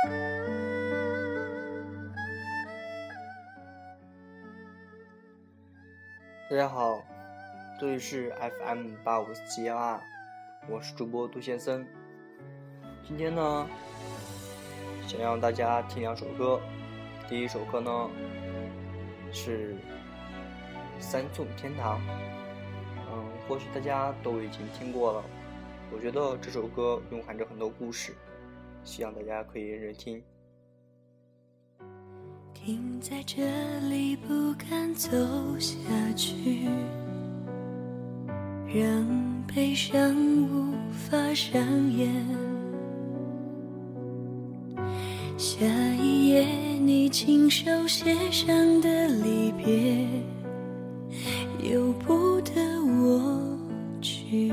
大家好，这里是 FM 八五七幺二，我是主播杜先生。今天呢，想让大家听两首歌。第一首歌呢是《三纵天堂》，嗯，或许大家都已经听过了。我觉得这首歌蕴含着很多故事，希望大家可以认真听。停在这里，不敢走下去，让悲伤无法上演。下一页，你亲手写上的离别，由不得我拒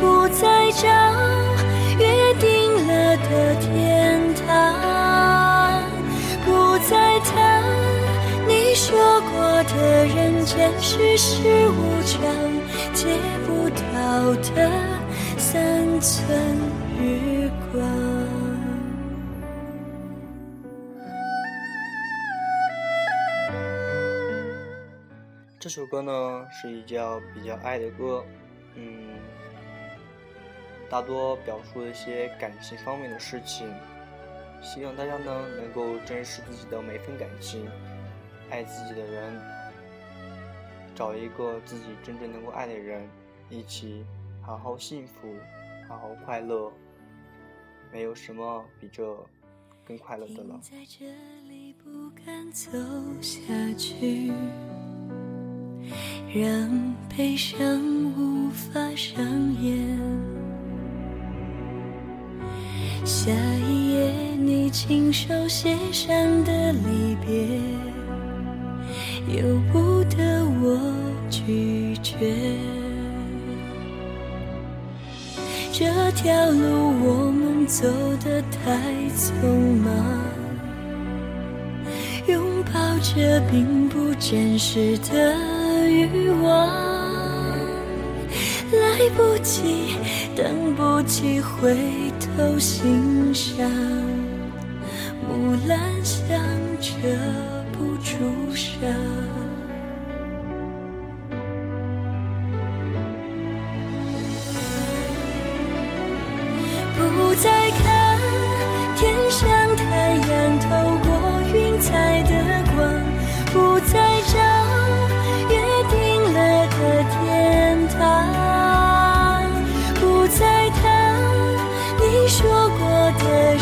不再找约定了的天堂，不再谈你说过的人间世事无常，借不到的三寸日光。这首歌呢是一叫比较爱的歌，嗯，大多表述一些感情方面的事情，希望大家呢能够珍视自己的每份感情，爱自己的人，找一个自己真正能够爱的人，一起好好幸福，好好快乐，没有什么比这更快乐的了。在这里不敢走下去。让悲伤无法上演。下一页，你亲手写上的离别，由不得我拒绝。这条路我们走得太匆忙，拥抱着并不真实的。欲望来不及，等不及回头欣赏，木兰香遮不住伤。不再看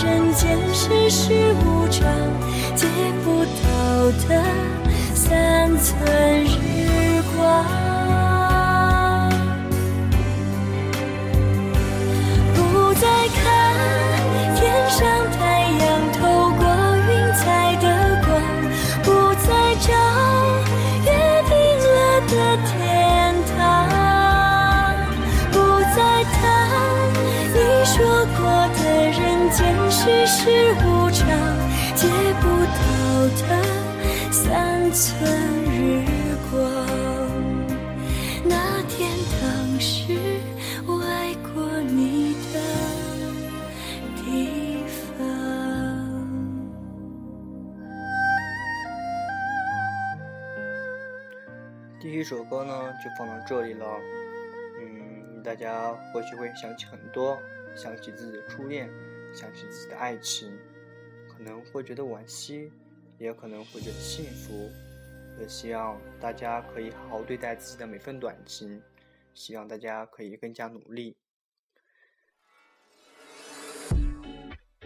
人间世事无常，借不到的三寸世事无常，借不到的三寸日光。那天，当时我爱过你的地方。第一首歌呢，就放到这里了。嗯，大家或许会想起很多，想起自己的初恋。想起自己的爱情，可能会觉得惋惜，也可能会觉得幸福。也希望大家可以好好对待自己的每份短情，希望大家可以更加努力。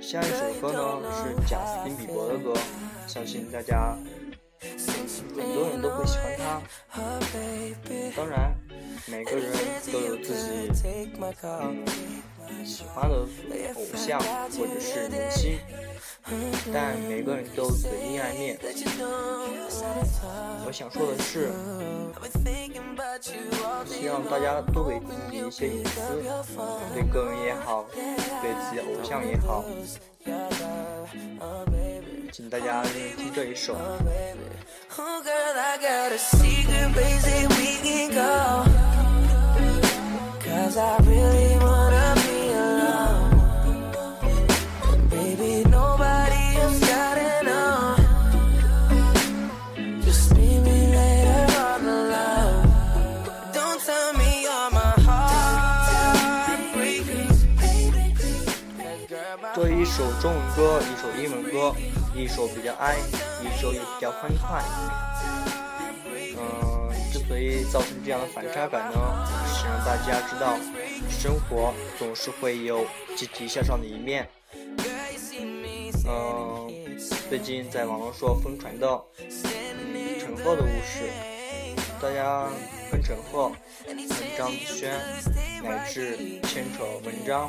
下一首歌呢是贾斯汀比伯的歌，相信大家很多人都会喜欢他。当然，每个人都有自己喜欢的偶像或者是明星，但每个人都有的阴暗面。我想说的是，希望大家都给自己一些隐私，对个人也好，对自己偶像也好。请大家听这一首。这一首中文歌，一首英文歌，一首比较哀，一首也比较欢快。所以造成这样的反差感呢，是让大家知道，生活总是会有积极向上的一面。嗯，最近在网络上疯传的陈赫的故事，大家跟陈赫、跟张子萱，乃至牵扯文章。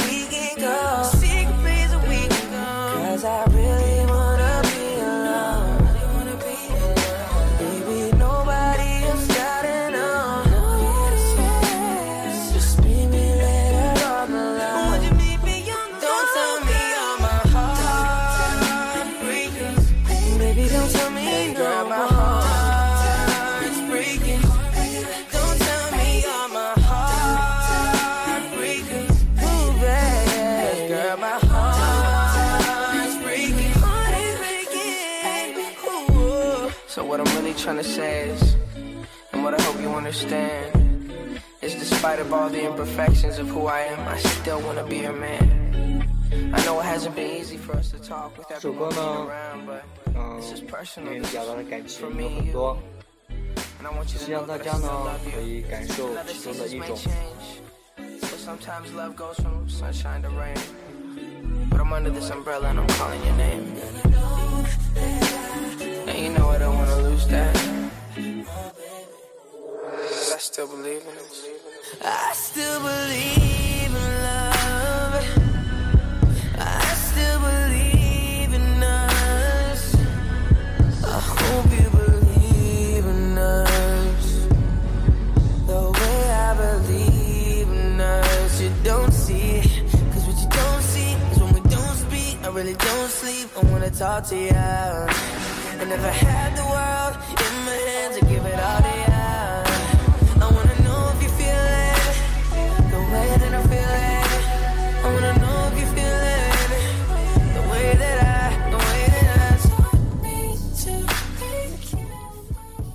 ？trying to say is, and what I hope you understand, is despite of all the imperfections of who I am, I still wanna be your man. I know it hasn't been easy for us to talk with everyone around, but this is personal. This is for me, you. And I want you to know that I still love you. Now this seasons may change, but sometimes love goes from sunshine to rain. But I'm under this umbrella and I'm calling your name. And you know I don't wanna lose that. I still believe in it. I still believe in love. I still believe in us. I hope you believe in us. The way I believe in us, you don't see. Cause what you don't see is when we don't speak. I really don't sleep. I wanna talk to you. I never had the world in my hands to give it all to you. I wanna know if you feel it, the that I feel it. I wanna know if you feel it, the way that I, the way that I.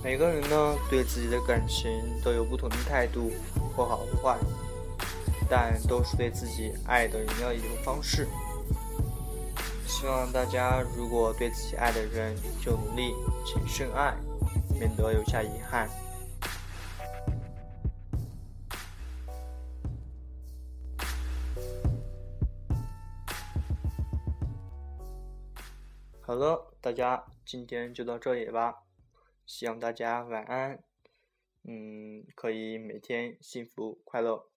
每个人呢，对自己的感情都有不同的态度，或好或坏，但都是对自己爱的人的一种方式。希望大家如果对自己爱的人就努力请深爱，免得留下遗憾。好了，大家今天就到这里吧，希望大家晚安，嗯，可以每天幸福快乐。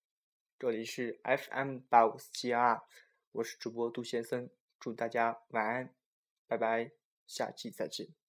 这里是 FM 八五四七二，我是主播杜先生。祝大家晚安，拜拜，下期再见。